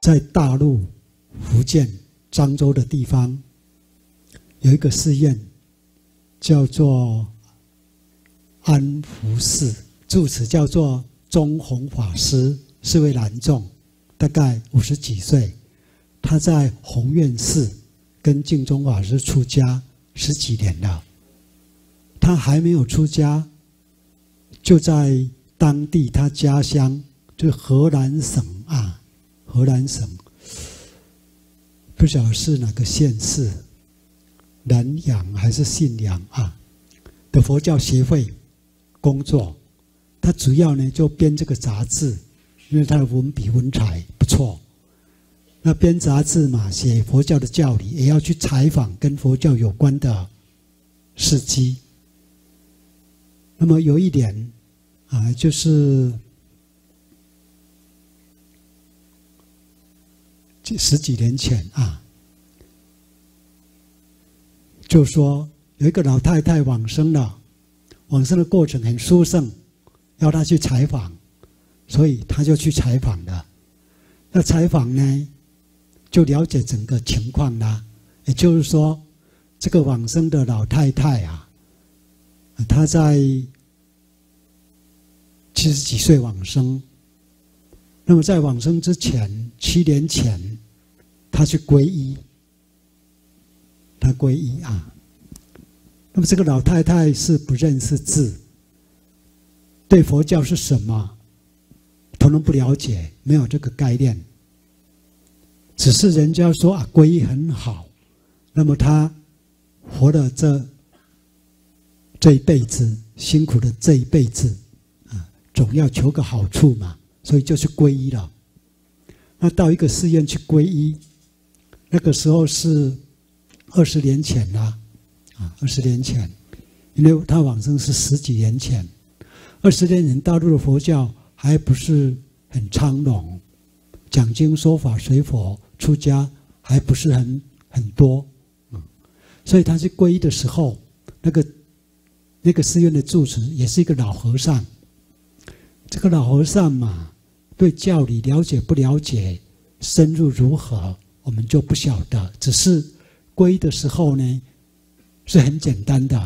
在大陆福建漳州的地方，有一个寺院，叫做安福寺，住持叫做钟弘法师，是位男众，大概五十几岁。他在弘愿寺跟净宗法师出家十几年了。他还没有出家，就在当地他家乡，就是河南省啊。河南省不晓得是哪个县市，南阳还是信阳啊的佛教协会工作。他主要呢就编这个杂志，因为他的文笔文采不错。那编杂志嘛，写佛教的教理，也要去采访跟佛教有关的事迹。那么有一点啊，就是。十几年前啊，就说有一个老太太往生了，往生的过程很殊胜，要他去采访，所以他就去采访了。那采访呢，就了解整个情况啦。也就是说，这个往生的老太太啊，她在七十几岁往生。那么在往生之前，七年前。他去皈依，他皈依啊。那么这个老太太是不认识字，对佛教是什么，统统不了解，没有这个概念。只是人家说啊，皈依很好。那么他活了这这一辈子，辛苦的这一辈子啊，总要求个好处嘛，所以就去皈依了。那到一个寺院去皈依。那个时候是二十年前了，啊，二十年前，因为他往生是十几年前，二十年前大陆的佛教还不是很昌隆，讲经说法随佛出家还不是很很多，嗯，所以他去皈依的时候，那个那个寺院的住持也是一个老和尚，这个老和尚嘛，对教理了解不了解，深入如何？我们就不晓得，只是皈依的时候呢，是很简单的。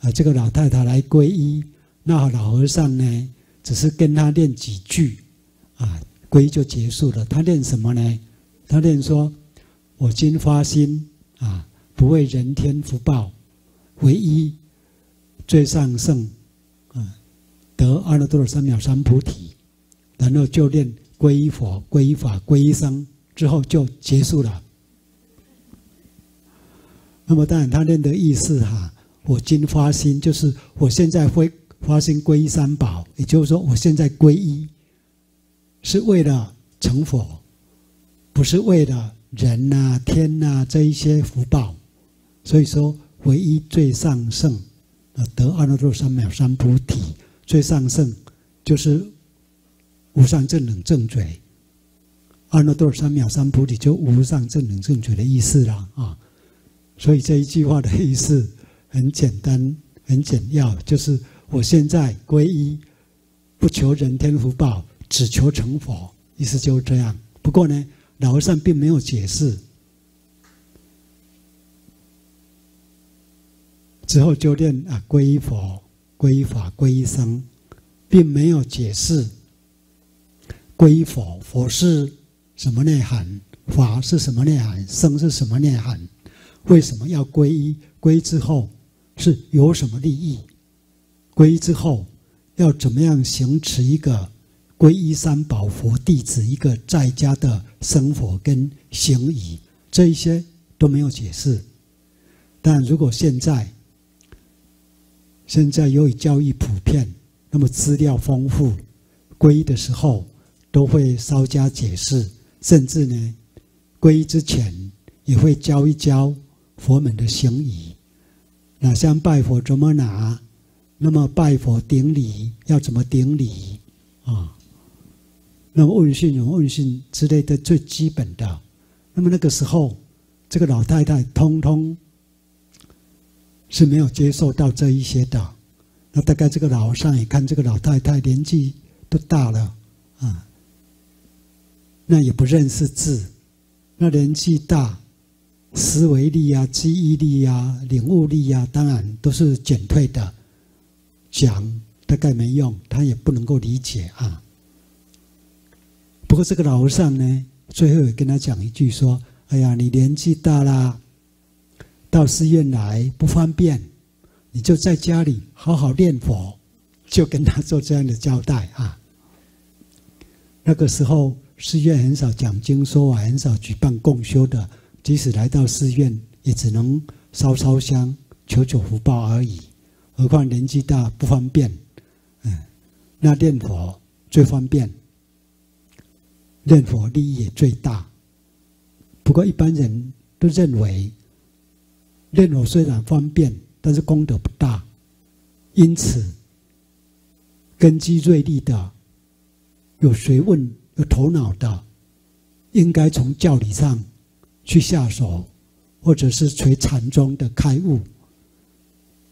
啊，这个老太太来皈依，那老和尚呢，只是跟他念几句，啊，皈依就结束了。他念什么呢？他念说：“我今发心啊，不为人天福报，唯一最上圣啊，得阿耨多罗三藐三菩提。”然后就念皈依佛、皈依法、皈依僧。之后就结束了。那么当然，他念的意思哈，我今发心，就是我现在会发心皈依三宝，也就是说，我现在皈依是为了成佛，不是为了人呐、天呐、这一些福报。所以说，唯一最上圣啊，得阿耨多罗三藐三菩提，最上圣就是无上正等正觉。阿耨多罗三藐三菩提，就无上正等正觉的意思了啊！所以这一句话的意思很简单、很简要，就是我现在皈依，不求人天福报，只求成佛，意思就是这样。不过呢，老和尚并没有解释，之后就念啊，皈依佛、皈依法、皈依僧，并没有解释皈依佛，佛是。什么内涵？法是什么内涵？僧是什么内涵？为什么要皈依？皈依之后是有什么利益？皈依之后要怎么样行持一个皈依三宝佛弟子一个在家的生活跟行仪？这一些都没有解释。但如果现在现在由于教育普遍，那么资料丰富，皈依的时候都会稍加解释。甚至呢，皈依之前也会教一教佛门的行仪。那像拜佛怎么拿？那么拜佛顶礼要怎么顶礼啊？那么问讯有问讯之类的最基本的。那么那个时候这个老太太通通是没有接受到这一些的。那大概这个老和尚也看这个老太太年纪都大了啊，那也不认识字，那年纪大，思维力啊、记忆力啊、领悟力啊，当然都是减退的，讲大概没用，他也不能够理解啊。不过这个老和尚呢，最后也跟他讲一句说：“哎呀，你年纪大了，到寺院来不方便，你就在家里好好念佛。”就跟他做这样的交代啊。那个时候寺院很少讲经说法，很少举办共修的，即使来到寺院，也只能烧烧香、求求福报而已。何况年纪大不方便，嗯，那念佛最方便。念佛利益也最大，不过一般人都认为，念佛虽然方便，但是功德不大，因此，根基锐利的、有学问、有头脑的，应该从教理上去下手，或者是随禅宗的开悟。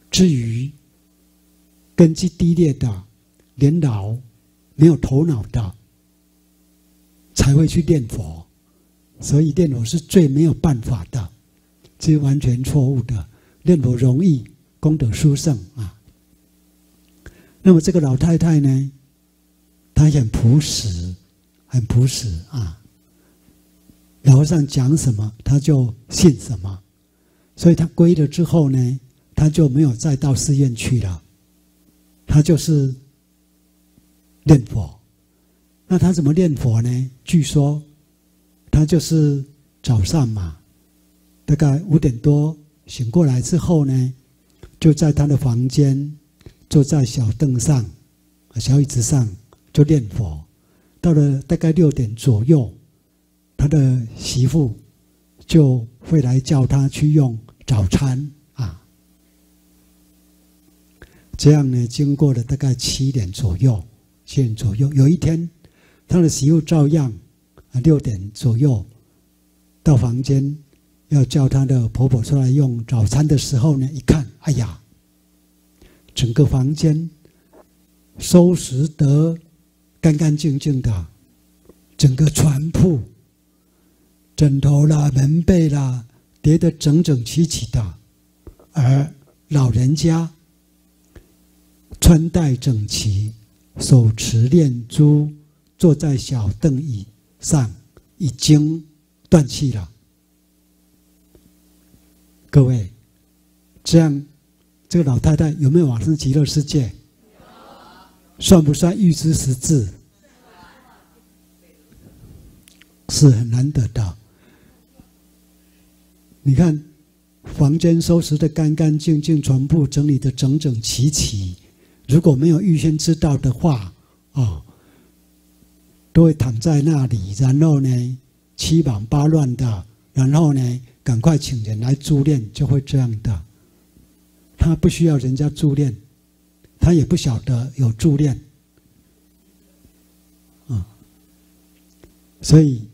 至于根基低劣的、年老、没有头脑的，才会去念佛，所以念佛是最没有办法的，这是完全错误的。念佛容易，功德殊胜啊。那么这个老太太呢，她很朴实，很朴实啊。老和尚讲什么，她就信什么，所以她皈了之后呢，她就没有再到寺院去了，她就是念佛。那他怎么念佛呢？据说他就是早上嘛，大概五点多醒过来之后呢，就在他的房间坐在小凳上、小椅子上就念佛。到了大概六点左右，他的媳妇就会来叫他去用早餐啊。这样呢，经过了大概七点左右，七点左右，有一天。他的媳妇照样啊，六点左右到房间，要叫他的婆婆出来用早餐的时候呢，一看，哎呀，整个房间收拾得干干净净的，整个床铺、枕头啦、棉被啦叠得整整齐齐的，而老人家穿戴整齐，手持念珠。坐在小凳椅上，已经断气了。各位，这样这个老太太有没有往生极乐世界？算不算预知时至？是很难得的。你看，房间收拾得干干净净，床铺整理得整整齐齐。如果没有预先知道的话，啊、哦。都会躺在那里，然后呢，七忙八乱的，然后呢，赶快请人来助念，就会这样的。他不需要人家助念，他也不晓得有助念，啊，所以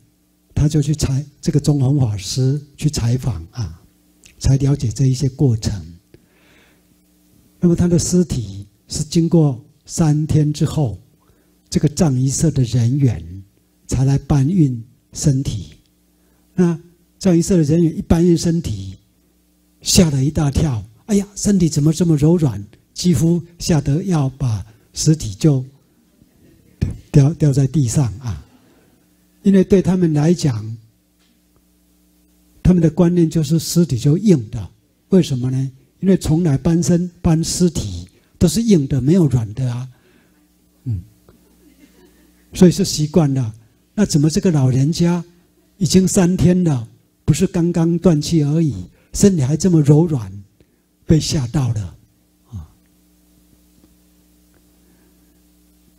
他就去采这个中弘法师去采访啊，才了解这一些过程。那么他的尸体是经过三天之后。这个葬仪社的人员才来搬运身体，那葬仪社的人员一搬运身体，吓了一大跳。哎呀，身体怎么这么柔软？几乎吓得要把尸体就掉掉在地上啊！因为对他们来讲，他们的观念就是尸体就硬的。为什么呢？因为从来搬身搬尸体都是硬的，没有软的啊。所以是习惯了，那怎么这个老人家已经三天了，不是刚刚断气而已，身体还这么柔软，被吓到了啊！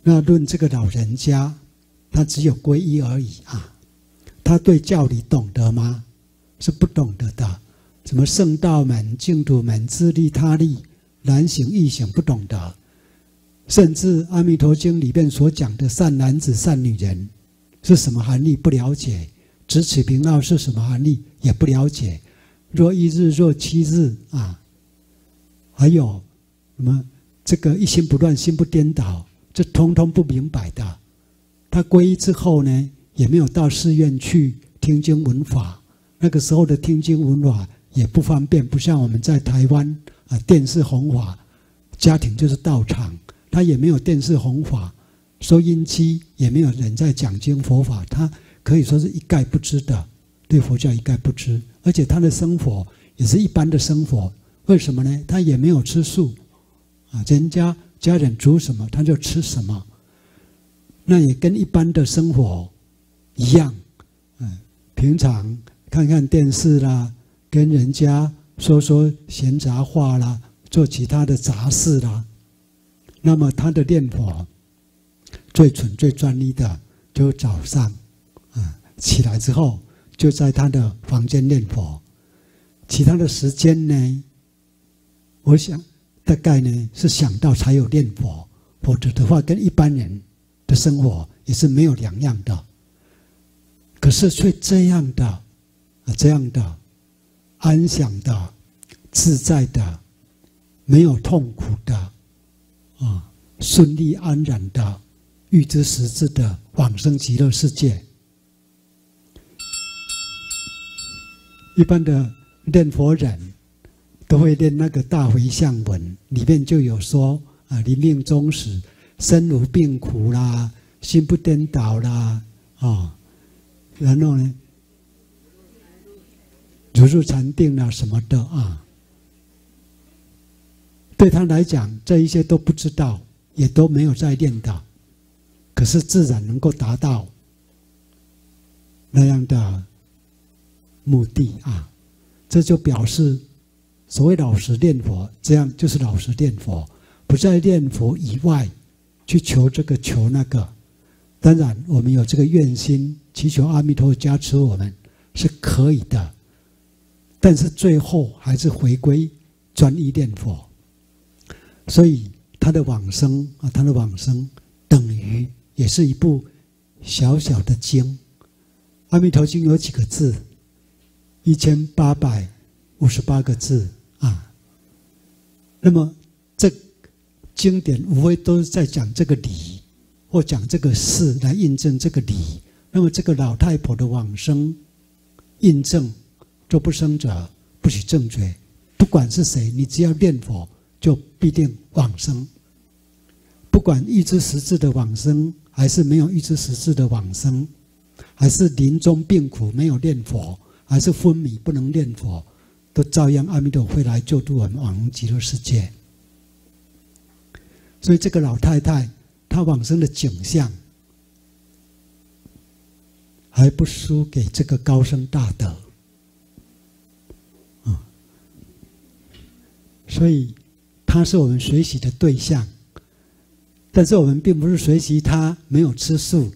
那论这个老人家，他只有皈依而已啊，他对教理懂得吗？是不懂得的。什么圣道门、净土门、自利他利、难行易行，不懂得。甚至《阿弥陀经》里面所讲的善男子、善女人是什么含义？不了解，执此平道是什么含义，也不了解。若一日，若七日啊，还有什么这个一心不乱，心不颠倒，这通通不明白的。他皈依之后呢，也没有到寺院去听经闻法。那个时候的听经闻法也不方便，不像我们在台湾啊，电视弘法，家庭就是道场，他也没有电视弘法，收音机也没有人在讲经佛法，他可以说是一概不知的，对佛教一概不知。而且他的生活也是一般的生活，为什么呢？他也没有吃素，啊，人家家人煮什么他就吃什么，那也跟一般的生活一样，嗯，平常看看电视啦，跟人家说说闲杂话啦，做其他的杂事啦，那么他的念佛最纯最专一的，就早上啊起来之后。就在他的房间念佛，其他的时间呢？我想大概呢是想到才有念佛，否则的话跟一般人的生活也是没有两样的。可是却这样的啊，这样的安详的、自在的、没有痛苦的啊，顺利安然的、预知时至的往生极乐世界。一般的念佛人，都会念那个大回向文，里面就有说啊，临命终时，身无病苦啦，心不颠倒啦，啊、然后呢，如入禅定啦什么的啊。对他来讲，这一些都不知道，也都没有在念的，可是自然能够达到那样的。目的啊，这就表示所谓老实念佛，这样就是老实念佛，不在念佛以外去求这个求那个。当然，我们有这个愿心，祈求阿弥陀佛加持我们是可以的，但是最后还是回归专一念佛。所以他的往生啊，他的往生等于也是一部小小的经，《阿弥陀经》有几个字？一千八百五十八个字啊，那么这经典无非都是在讲这个理，或讲这个事来印证这个理。那么这个老太婆的往生，印证作不生者不许正觉，不管是谁，你只要念佛，就必定往生。不管预知时至的往生，还是没有预知时至的往生，还是临终病苦没有念佛。还是昏迷不能念佛，都照样阿弥陀会来救度我们往极乐世界。所以这个老太太她往生的景象，还不输给这个高僧大德。啊，所以他是我们学习的对象，但是我们并不是学习他没有吃素，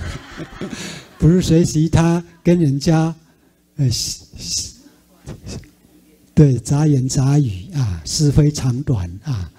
不是学习他跟人家。呃，对，杂言杂语啊，是非长短啊，